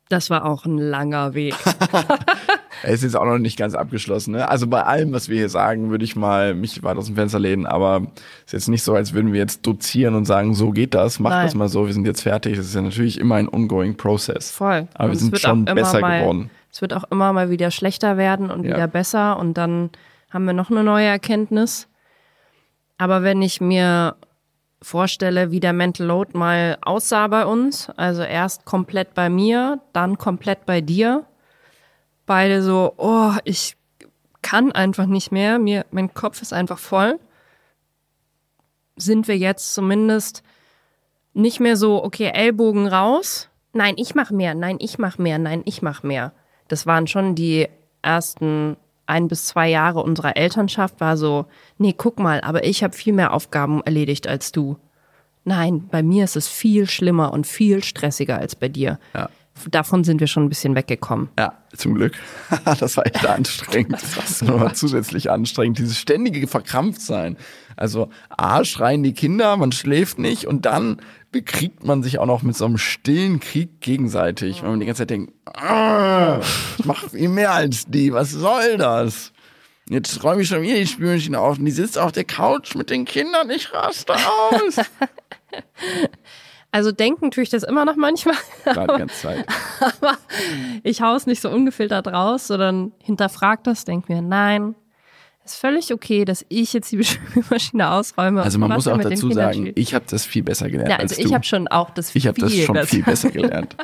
Das war auch ein langer Weg. er ist jetzt auch noch nicht ganz abgeschlossen. Ne? Also bei allem, was wir hier sagen, würde ich mal mich weit aus dem Fenster lehnen. Aber es ist jetzt nicht so, als würden wir jetzt dozieren und sagen, so geht das, mach Nein. das mal so, wir sind jetzt fertig. Das ist ja natürlich immer ein ongoing Process. Voll. Aber und wir sind schon besser mal, geworden. Es wird auch immer mal wieder schlechter werden und ja. wieder besser. Und dann haben wir noch eine neue Erkenntnis. Aber wenn ich mir vorstelle, wie der Mental Load mal aussah bei uns. Also erst komplett bei mir, dann komplett bei dir. Beide so, oh, ich kann einfach nicht mehr, mir, mein Kopf ist einfach voll. Sind wir jetzt zumindest nicht mehr so, okay, Ellbogen raus. Nein, ich mach mehr, nein, ich mach mehr, nein, ich mach mehr. Das waren schon die ersten ein bis zwei Jahre unserer Elternschaft war so, nee, guck mal, aber ich habe viel mehr Aufgaben erledigt als du. Nein, bei mir ist es viel schlimmer und viel stressiger als bei dir. Ja. Davon sind wir schon ein bisschen weggekommen. Ja, zum Glück. das war echt anstrengend. das war nochmal zusätzlich anstrengend. Dieses ständige Verkrampftsein. Also A, schreien die Kinder, man schläft nicht und dann bekriegt man sich auch noch mit so einem stillen Krieg gegenseitig, weil man die ganze Zeit denkt, ah, ich mache viel mehr als die, was soll das? Jetzt räume ich schon wieder die Spülmaschine auf und die sitzt auf der Couch mit den Kindern, ich raste aus. Also denken tue ich das immer noch manchmal. Gerade die ganze Zeit. aber ich haue es nicht so ungefiltert raus, sondern hinterfragt das, denke mir, nein, ist völlig okay, dass ich jetzt die Spülmaschine ausräume. Also man muss auch dazu sagen, ich habe das viel besser gelernt. Ja, also als ich habe schon auch das Ich habe das schon besser. viel besser gelernt.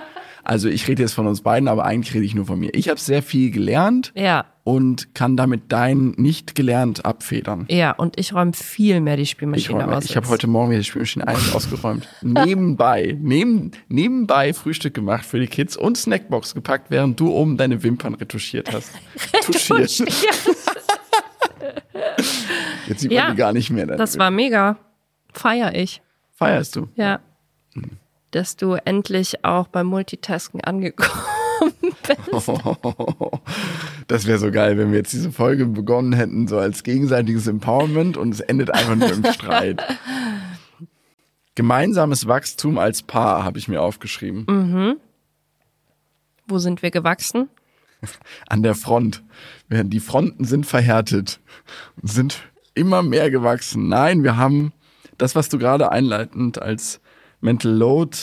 Also ich rede jetzt von uns beiden, aber eigentlich rede ich nur von mir. Ich habe sehr viel gelernt ja. und kann damit dein nicht gelernt abfedern. Ja, und ich räume viel mehr die Spülmaschine ich räume, aus. Ich habe heute Morgen wieder die Spülmaschine eigentlich ausgeräumt. nebenbei, neben, nebenbei Frühstück gemacht für die Kids und Snackbox gepackt, während du oben deine Wimpern retuschiert hast. Retuschiert. Jetzt sieht man ja, die gar nicht mehr. Das war mega. Feier ich. Feierst du? Ja. Dass du endlich auch beim Multitasken angekommen bist. das wäre so geil, wenn wir jetzt diese Folge begonnen hätten, so als gegenseitiges Empowerment und es endet einfach nur im Streit. Gemeinsames Wachstum als Paar habe ich mir aufgeschrieben. Mhm. Wo sind wir gewachsen? An der Front. Die Fronten sind verhärtet und sind immer mehr gewachsen. Nein, wir haben das, was du gerade einleitend als Mental Load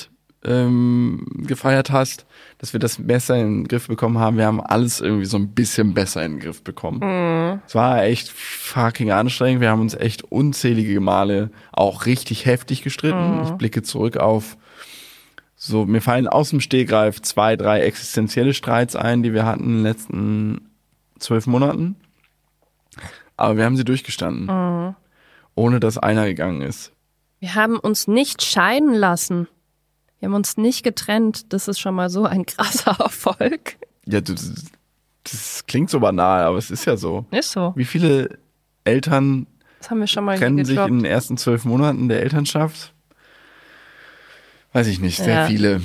ähm, gefeiert hast, dass wir das besser in den Griff bekommen haben. Wir haben alles irgendwie so ein bisschen besser in den Griff bekommen. Es war echt fucking anstrengend. Wir haben uns echt unzählige Male auch richtig heftig gestritten. Ich blicke zurück auf so, mir fallen aus dem Stegreif zwei, drei existenzielle Streits ein, die wir hatten in den letzten zwölf Monaten. Aber wir haben sie durchgestanden. Ohne dass einer gegangen ist. Wir haben uns nicht scheiden lassen. Wir haben uns nicht getrennt. Das ist schon mal so ein krasser Erfolg. Ja, du, das klingt so banal, aber es ist ja so. Ist so. Wie viele Eltern Das haben wir schon mal trennen sich in den ersten zwölf Monaten der Elternschaft? Weiß ich nicht, sehr Ja. viele.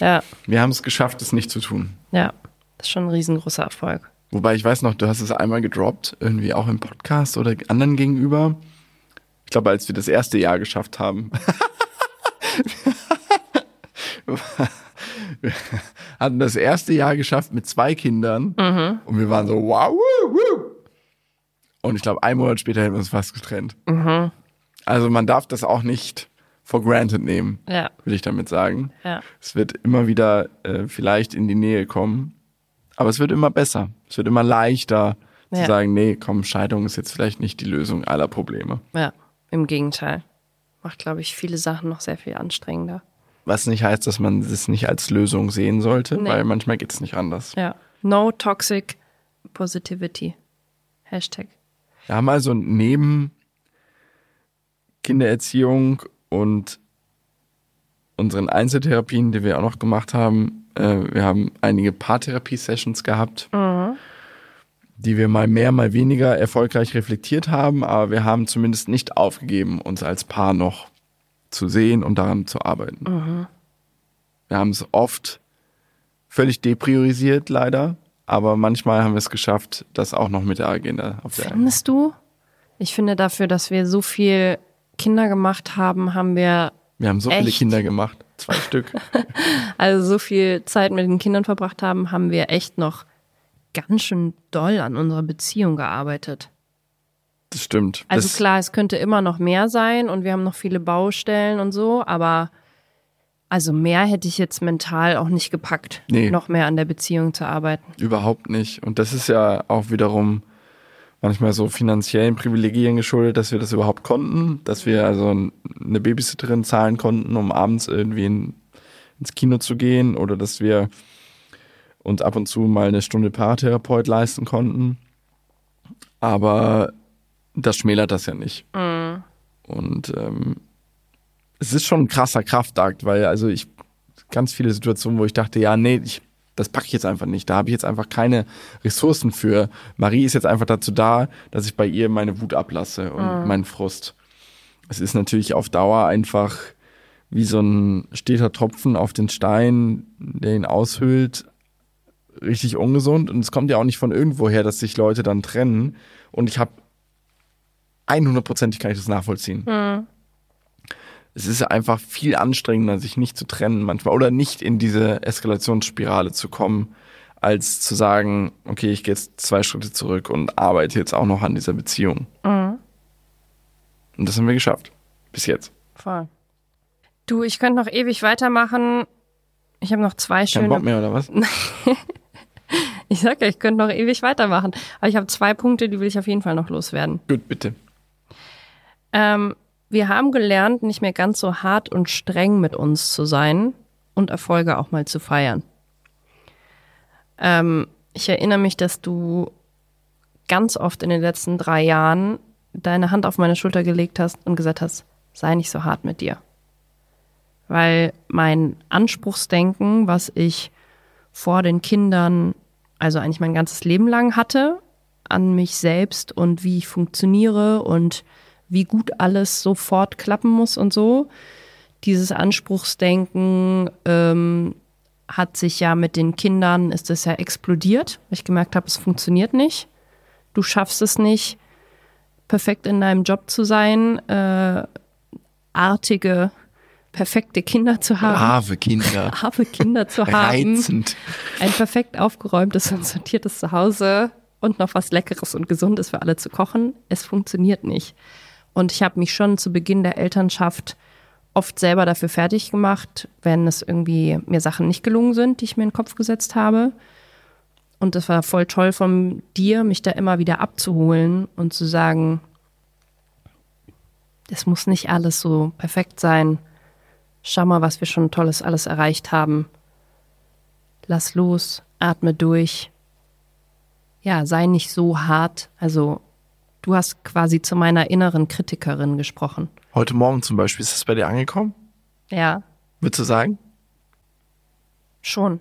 Ja, Wir haben es geschafft, es nicht zu tun. ja. Das ist schon ein riesengroßer Erfolg. Wobei ich weiß noch, du hast es einmal gedroppt, irgendwie auch im Podcast oder anderen gegenüber. Ich glaube, als wir das erste Jahr geschafft haben. wir hatten das erste Jahr geschafft mit zwei Kindern und wir waren so, wow, wuh, wuh. Und ich glaube, einen Monat später hätten wir uns fast getrennt. Also man darf das auch nicht for granted nehmen, Ja, will ich damit sagen. ja. Es wird immer wieder äh, vielleicht in die Nähe kommen, aber es wird immer besser. Es wird immer leichter zu Ja. sagen, nee, komm, Scheidung ist jetzt vielleicht nicht die Lösung aller Probleme. Ja, im Gegenteil. Macht, glaube ich, viele Sachen noch sehr viel anstrengender. Was nicht heißt, dass man es nicht als Lösung sehen sollte, Nee. weil manchmal geht es nicht anders. Ja. No toxic positivity. Hashtag. Wir haben also neben Kindererziehung und unseren Einzeltherapien, die wir auch noch gemacht haben, äh, wir haben einige Paartherapie-Sessions gehabt, die wir mal mehr, mal weniger erfolgreich reflektiert haben, aber wir haben zumindest nicht aufgegeben, uns als Paar noch zu sehen und daran zu arbeiten. Wir haben es oft völlig depriorisiert, leider, aber manchmal haben wir es geschafft, das auch noch mit der Agenda auf der Findest du? Ich finde dafür, dass wir so viel Kinder gemacht haben, haben wir Wir haben so viele Echt? Kinder gemacht, zwei Stück. also so viel Zeit mit den Kindern verbracht haben, haben wir echt noch ganz schön doll an unserer Beziehung gearbeitet. Das stimmt. Also das, klar, es könnte immer noch mehr sein und wir haben noch viele Baustellen und so, aber also mehr hätte ich jetzt mental auch nicht gepackt, Nee. noch mehr an der Beziehung zu arbeiten. Überhaupt nicht. Und das ist ja auch wiederum manchmal so finanziellen Privilegien geschuldet, dass wir das überhaupt konnten, dass wir also eine Babysitterin zahlen konnten, um abends irgendwie in, ins Kino zu gehen oder dass wir uns ab und zu mal eine Stunde Paartherapeut leisten konnten. Aber das schmälert das ja nicht. Und ähm, es ist schon ein krasser Kraftakt, weil also ich ganz viele Situationen, wo ich dachte, ja, nee, ich, das packe ich jetzt einfach nicht. Da habe ich jetzt einfach keine Ressourcen für. Marie ist jetzt einfach dazu da, dass ich bei ihr meine Wut ablasse und meinen Frust. Es ist natürlich auf Dauer einfach wie so ein steter Tropfen auf den Stein, der ihn aushöhlt, richtig ungesund. Und es kommt ja auch nicht von irgendwoher, dass sich Leute dann trennen. Und ich habe 100%ig kann ich das nachvollziehen. Es ist einfach viel anstrengender, sich nicht zu trennen manchmal oder nicht in diese Eskalationsspirale zu kommen, als zu sagen, okay, ich gehe jetzt zwei Schritte zurück und arbeite jetzt auch noch an dieser Beziehung. Und das haben wir geschafft. Bis jetzt. Voll. Du, ich könnte noch ewig weitermachen. Ich habe noch zwei Kein schöne. Bock mehr oder was? Ich sag ja, ich könnte noch ewig weitermachen. Aber ich habe zwei Punkte, die will ich auf jeden Fall noch loswerden. Gut, bitte. Ähm, wir haben gelernt, nicht mehr ganz so hart und streng mit uns zu sein und Erfolge auch mal zu feiern. Ähm, ich erinnere mich, dass du ganz oft in den letzten drei Jahren deine Hand auf meine Schulter gelegt hast und gesagt hast, sei nicht so hart mit dir. Weil mein Anspruchsdenken, was ich vor den Kindern, also eigentlich mein ganzes Leben lang hatte, an mich selbst und wie ich funktioniere und wie gut alles sofort klappen muss und so. Dieses Anspruchsdenken ähm, hat sich ja mit den Kindern, ist es ja explodiert. weil Ich gemerkt habe, es funktioniert nicht. Du schaffst es nicht, perfekt in deinem Job zu sein, äh, artige, perfekte Kinder zu haben, Brave Kinder. brave Kinder zu haben Reizend. ein perfekt aufgeräumtes und sortiertes Zuhause und noch was Leckeres und Gesundes für alle zu kochen. Es funktioniert nicht. Und ich habe mich schon zu Beginn der Elternschaft oft selber dafür fertig gemacht, wenn es irgendwie mir Sachen nicht gelungen sind, die ich mir in den Kopf gesetzt habe. Und das war voll toll von dir, mich da immer wieder abzuholen und zu sagen, es muss nicht alles so perfekt sein. Schau mal, was wir schon Tolles alles erreicht haben. Lass los, atme durch. Ja, sei nicht so hart. Also, du hast quasi zu meiner inneren Kritikerin gesprochen. Heute Morgen zum Beispiel, ist das bei dir angekommen? Ja, Würdest du sagen? schon.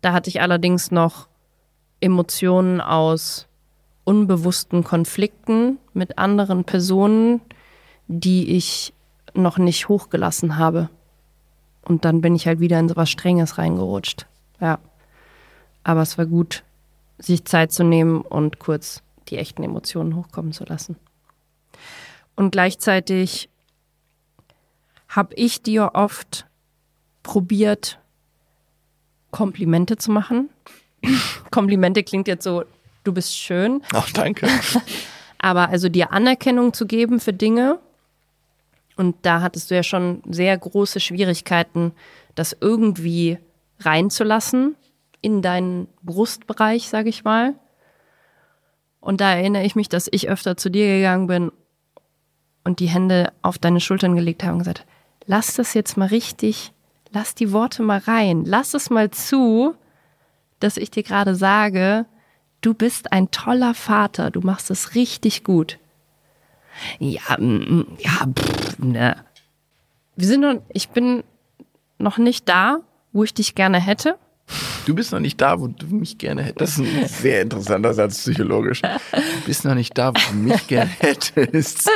Da hatte ich allerdings noch Emotionen aus unbewussten Konflikten mit anderen Personen, die ich noch nicht hochgelassen habe. Und dann bin ich halt wieder in so was Strenges reingerutscht. Ja. Aber es war gut, sich Zeit zu nehmen und kurz die echten Emotionen hochkommen zu lassen. Und gleichzeitig habe ich dir oft probiert, Komplimente zu machen. Komplimente klingt jetzt so, du bist schön, Ach, danke. aber also dir Anerkennung zu geben für Dinge. Und da hattest du ja schon sehr große Schwierigkeiten, das irgendwie reinzulassen in deinen Brustbereich, sag ich mal. Und da erinnere ich mich, dass ich öfter zu dir gegangen bin und die Hände auf deine Schultern gelegt habe und gesagt, lass das jetzt mal richtig, lass die Worte mal rein, lass es mal zu, dass ich dir gerade sage, du bist ein toller Vater, du machst es richtig gut. Ja, mm, ja, pff, ne. Wir sind noch, ich bin noch nicht da, wo ich dich gerne hätte. Du bist noch nicht da, wo du mich gerne hättest. Das ist ein sehr interessanter Satz psychologisch. Du bist noch nicht da, wo du mich gerne hättest.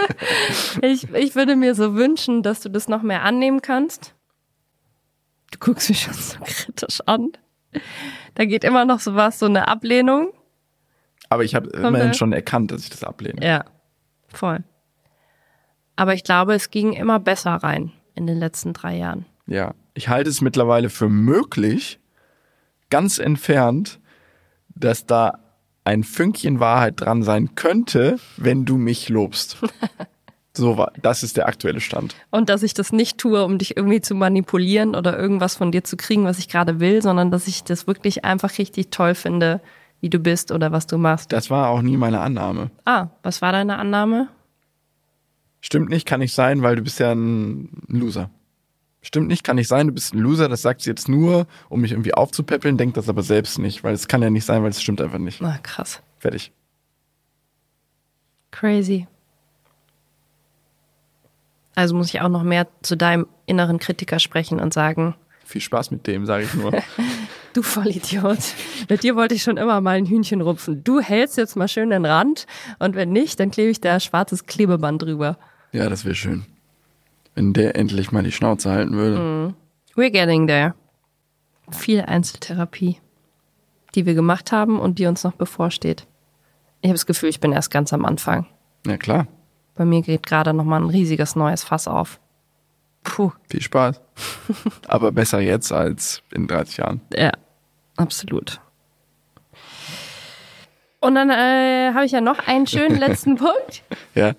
Ich, ich würde mir so wünschen, dass du das noch mehr annehmen kannst. Du guckst mich schon so kritisch an. Da geht immer noch so was, so eine Ablehnung. Aber ich habe immerhin schon erkannt, dass ich das ablehne. Ja, voll. Aber ich glaube, es ging immer besser rein in den letzten drei Jahren. Ja, ich halte es mittlerweile für möglich, ganz entfernt, dass da ein Fünkchen Wahrheit dran sein könnte, wenn du mich lobst. So war, das ist der aktuelle Stand. Und dass ich das nicht tue, um dich irgendwie zu manipulieren oder irgendwas von dir zu kriegen, was ich gerade will, sondern dass ich das wirklich einfach richtig toll finde, wie du bist oder was du machst. Das war auch nie meine Annahme. Ah, was war deine Annahme? Stimmt nicht, kann nicht sein, weil du bist ja ein Loser. Stimmt nicht, kann nicht sein, du bist ein Loser, das sagt sie jetzt nur, um mich irgendwie aufzupäppeln, denkt das aber selbst nicht, weil es kann ja nicht sein, weil es stimmt einfach nicht. Na, krass. Fertig. Crazy. Also muss ich auch noch mehr zu deinem inneren Kritiker sprechen und sagen, Viel Spaß mit dem, sage ich nur. du Vollidiot, mit dir wollte ich schon immer mal ein Hühnchen rupfen. Du hältst jetzt mal schön den Rand und wenn nicht, dann klebe ich da schwarzes Klebeband drüber. Ja, das wäre schön. Wenn der endlich mal die Schnauze halten würde. We're getting there. Viel Einzeltherapie, die wir gemacht haben und die uns noch bevorsteht. Ich habe das Gefühl, ich bin erst ganz am Anfang. Ja, klar. Bei mir geht gerade noch mal ein riesiges neues Fass auf. Puh, Viel Spaß. aber besser jetzt als in 30 Jahren. ja, absolut. Und dann äh, habe ich ja noch einen schönen letzten Punkt. Ja.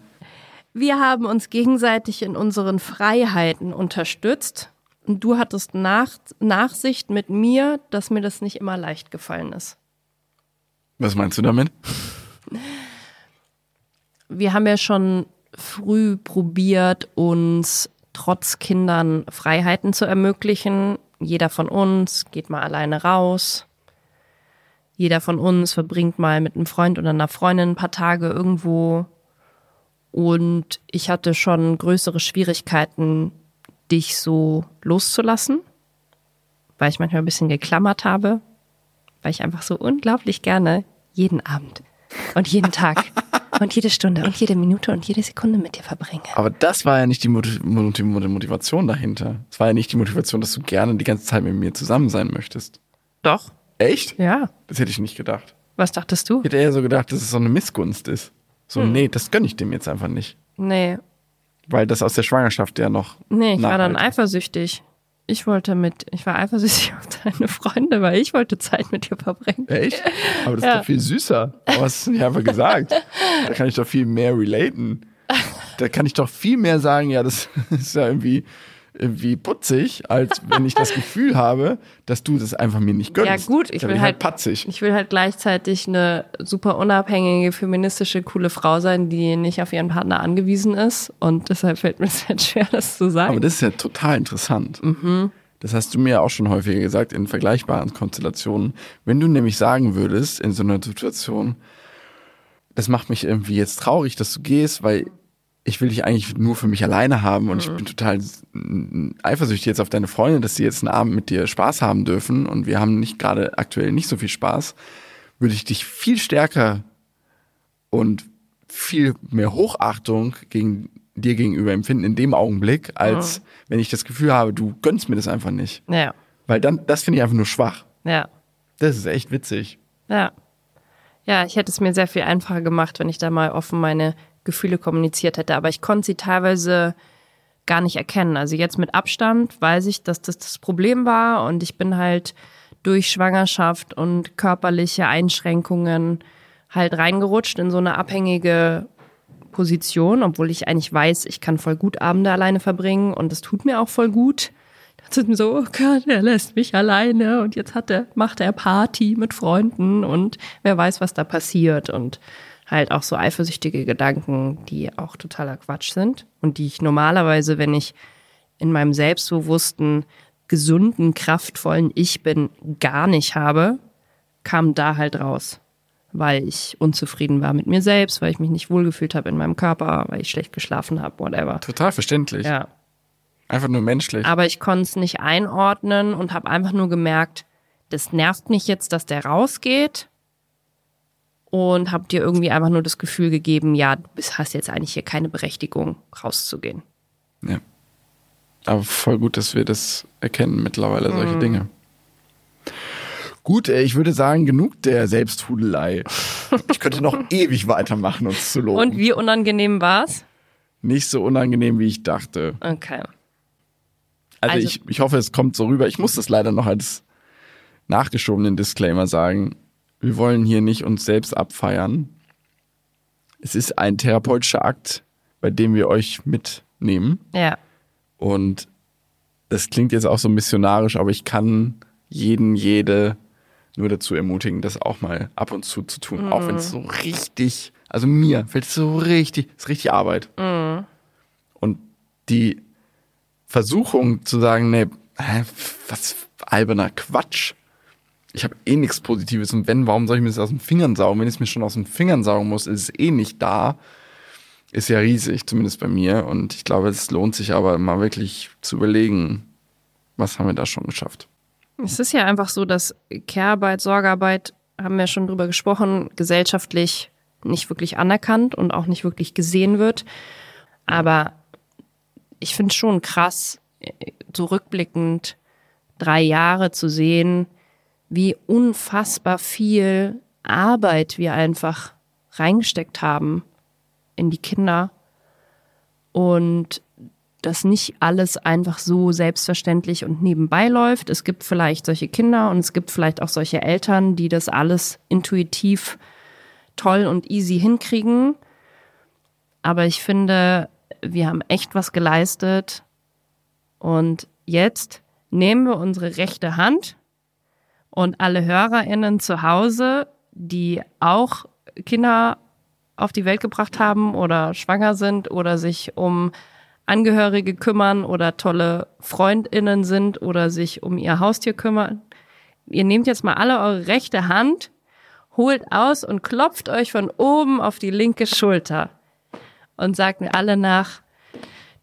Wir haben uns gegenseitig in unseren Freiheiten unterstützt. Und du hattest Nach Nachsicht mit mir, dass mir das nicht immer leicht gefallen ist. Was meinst du damit? Wir haben ja schon früh probiert, uns trotz Kindern Freiheiten zu ermöglichen. Jeder von uns geht mal alleine raus. Jeder von uns verbringt mal mit einem Freund oder einer Freundin ein paar Tage irgendwo. Und ich hatte schon größere Schwierigkeiten, dich so loszulassen, weil ich manchmal ein bisschen geklammert habe, weil ich einfach so unglaublich gerne jeden Abend und jeden Tag und jede Stunde und jede Minute und jede Sekunde mit dir verbringe. Aber das war ja nicht die Motiv- Motiv- Motivation dahinter. Es war ja nicht die Motivation, dass du gerne die ganze Zeit mit mir zusammen sein möchtest. Doch, Echt? ja. Das hätte ich nicht gedacht. Was dachtest du? Ich hätte eher so gedacht, dass es so eine Missgunst ist. So, Hm. nee, das gönne ich dem jetzt einfach nicht. Nee, Weil das aus der Schwangerschaft ja noch. nee, ich war dann eifersüchtig. Ich wollte mit, ich war eifersüchtig auf deine Freunde, weil ich wollte Zeit mit dir verbringen. Echt? Aber das Ja. ist doch viel süßer. Aber hast du nicht einfach gesagt. Da kann ich doch viel mehr relaten. da kann ich doch viel mehr sagen, ja, das ist ja irgendwie, irgendwie putzig, als wenn ich das Gefühl habe, dass du das einfach mir nicht gönnst. Ja gut, ich will bin halt, patzig. ich will halt gleichzeitig eine super unabhängige, feministische, coole Frau sein, die nicht auf ihren Partner angewiesen ist. Und deshalb fällt mir es halt schwer, das zu sagen. Aber das ist ja total interessant. Mhm. Das hast du mir auch schon häufiger gesagt in vergleichbaren Konstellationen. Wenn du nämlich sagen würdest in so einer Situation, das macht mich irgendwie jetzt traurig, dass du gehst, weil ich will dich eigentlich nur für mich alleine haben und Mhm. ich bin total eifersüchtig jetzt auf deine Freunde, dass sie jetzt einen Abend mit dir Spaß haben dürfen und wir haben nicht gerade aktuell nicht so viel Spaß, würde ich dich viel stärker und viel mehr Hochachtung gegen dir gegenüber empfinden in dem Augenblick, als wenn ich das Gefühl habe, du gönnst mir das einfach nicht. ja, Weil dann, das finde ich einfach nur schwach. ja. Das ist echt witzig. Ja. Ja, ich hätte es mir sehr viel einfacher gemacht, wenn ich da mal offen meine Gefühle kommuniziert hätte. Aber ich konnte sie teilweise gar nicht erkennen. Also jetzt mit Abstand weiß ich, dass das das Problem war und ich bin halt durch Schwangerschaft und körperliche Einschränkungen halt reingerutscht in so eine abhängige Position, obwohl ich eigentlich weiß, ich kann voll gut Abende alleine verbringen und das tut mir auch voll gut. Ich dachte mir so, oh Gott, er lässt mich alleine und jetzt hat er, macht er Party mit Freunden und wer weiß, was da passiert und halt auch so eifersüchtige Gedanken, die auch totaler Quatsch sind und die ich normalerweise, wenn ich in meinem selbstbewussten, gesunden, kraftvollen Ich bin, gar nicht habe, kam da halt raus. Weil ich unzufrieden war mit mir selbst, weil ich mich nicht wohlgefühlt habe in meinem Körper, weil ich schlecht geschlafen habe, whatever. Total verständlich. Ja. Einfach nur menschlich. Aber ich konnte es nicht einordnen und habe einfach nur gemerkt, das nervt mich jetzt, dass der rausgeht. Und habe dir irgendwie einfach nur das Gefühl gegeben, ja, du hast jetzt eigentlich hier keine Berechtigung, rauszugehen. Ja. Aber voll gut, dass wir das erkennen mittlerweile, Mhm. solche Dinge. Gut, ey, ich würde sagen, genug der Selbsthudelei. Ich könnte noch ewig weitermachen, uns zu loben. Und wie unangenehm war's? Nicht so unangenehm, wie ich dachte. Okay. Also, Also- ich, ich hoffe, es kommt so rüber. Ich muss das leider noch als nachgeschobenen Disclaimer sagen. Wir wollen hier nicht uns selbst abfeiern. Es ist ein therapeutischer Akt, bei dem wir euch mitnehmen. Ja. Und das klingt jetzt auch so missionarisch, aber ich kann jeden, jede nur dazu ermutigen, das auch mal ab und zu zu tun. Auch wenn es so richtig, also mir fällt es so richtig, ist richtig Arbeit. Und die Versuchung zu sagen, nee, was alberner Quatsch. Ich habe eh nichts Positives und wenn, warum soll ich mir das aus den Fingern saugen? Wenn ich es mir schon aus den Fingern saugen muss, ist es eh nicht da. Ist ja riesig, zumindest bei mir. Und ich glaube, es lohnt sich aber mal wirklich zu überlegen, was haben wir da schon geschafft. Es ist ja einfach so, dass Care-Arbeit, Sorgearbeit, haben wir schon drüber gesprochen, gesellschaftlich nicht wirklich anerkannt und auch nicht wirklich gesehen wird. Aber ich finde es schon krass, so rückblickend drei Jahre zu sehen, wie unfassbar viel Arbeit wir einfach reingesteckt haben in die Kinder und dass nicht alles einfach so selbstverständlich und nebenbei läuft. Es gibt vielleicht solche Kinder und es gibt vielleicht auch solche Eltern, die das alles intuitiv toll und easy hinkriegen. Aber ich finde, wir haben echt was geleistet. Und jetzt nehmen wir unsere rechte Hand und alle HörerInnen zu Hause, die auch Kinder auf die Welt gebracht haben oder schwanger sind oder sich um Angehörige kümmern oder tolle Freundinnen sind oder sich um ihr Haustier kümmern. Ihr nehmt jetzt mal alle eure rechte Hand, holt aus und klopft euch von oben auf die linke Schulter und sagt mir alle nach,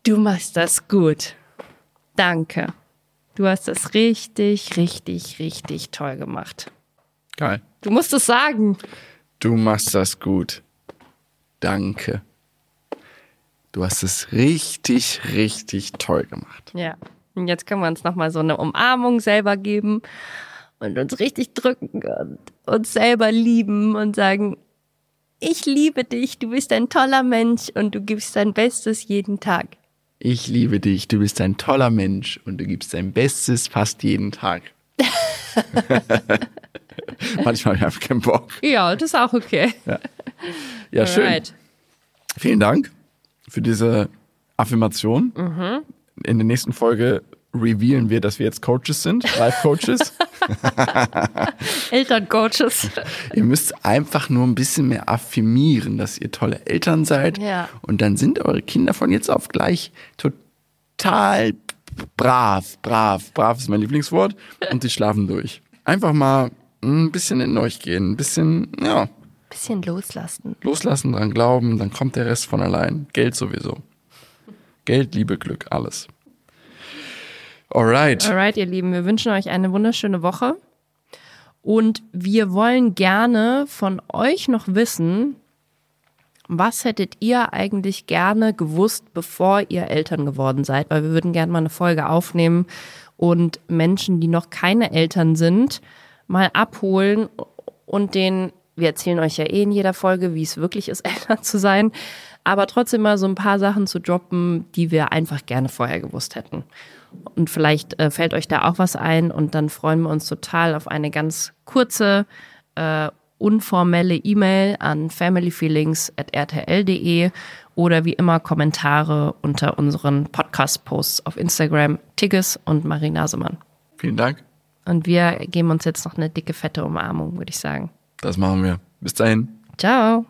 du machst das gut. Danke. Du hast das richtig, richtig, richtig toll gemacht. Geil. Du musst es sagen. Du machst das gut. Danke. Du hast es richtig, richtig toll gemacht. Ja. Und jetzt können wir uns nochmal so eine Umarmung selber geben und uns richtig drücken und uns selber lieben und sagen, ich liebe dich, du bist ein toller Mensch und du gibst dein Bestes jeden Tag. Ich liebe dich, du bist ein toller Mensch und du gibst dein Bestes fast jeden Tag. Manchmal habe ich keinen Bock. Ja, das ist auch okay. Ja, schön. Alright. Vielen Dank. für diese Affirmation. In der nächsten Folge revealen wir, dass wir jetzt Coaches sind, Life-Coaches. Elterncoaches. ihr müsst einfach nur ein bisschen mehr affirmieren, dass ihr tolle Eltern seid. Ja. Und dann sind eure Kinder von jetzt auf gleich total brav, brav, brav ist mein Lieblingswort. Und sie schlafen durch. Einfach mal ein bisschen in euch gehen, ein bisschen, ja, Bisschen loslassen. loslassen, dran glauben, dann kommt der Rest von allein. Geld sowieso. Geld, Liebe, Glück, alles. Alright. Alright, ihr Lieben, wir wünschen euch eine wunderschöne Woche. Und wir wollen gerne von euch noch wissen, was hättet ihr eigentlich gerne gewusst, bevor ihr Eltern geworden seid? Weil wir würden gerne mal eine Folge aufnehmen und Menschen, die noch keine Eltern sind, mal abholen und den, wir erzählen euch ja eh in jeder Folge, wie es wirklich ist, Eltern zu sein, aber trotzdem mal so ein paar Sachen zu droppen, die wir einfach gerne vorher gewusst hätten. Und vielleicht äh, fällt euch da auch was ein und dann freuen wir uns total auf eine ganz kurze, äh, unformelle E-Mail an familyfeelings.rtl.de oder wie immer Kommentare unter unseren Podcast-Posts auf Instagram, Tigges und Marie Nasemann. Vielen Dank. Und wir geben uns jetzt noch eine dicke, fette Umarmung, würde ich sagen. Das machen wir. Bis dahin. Ciao.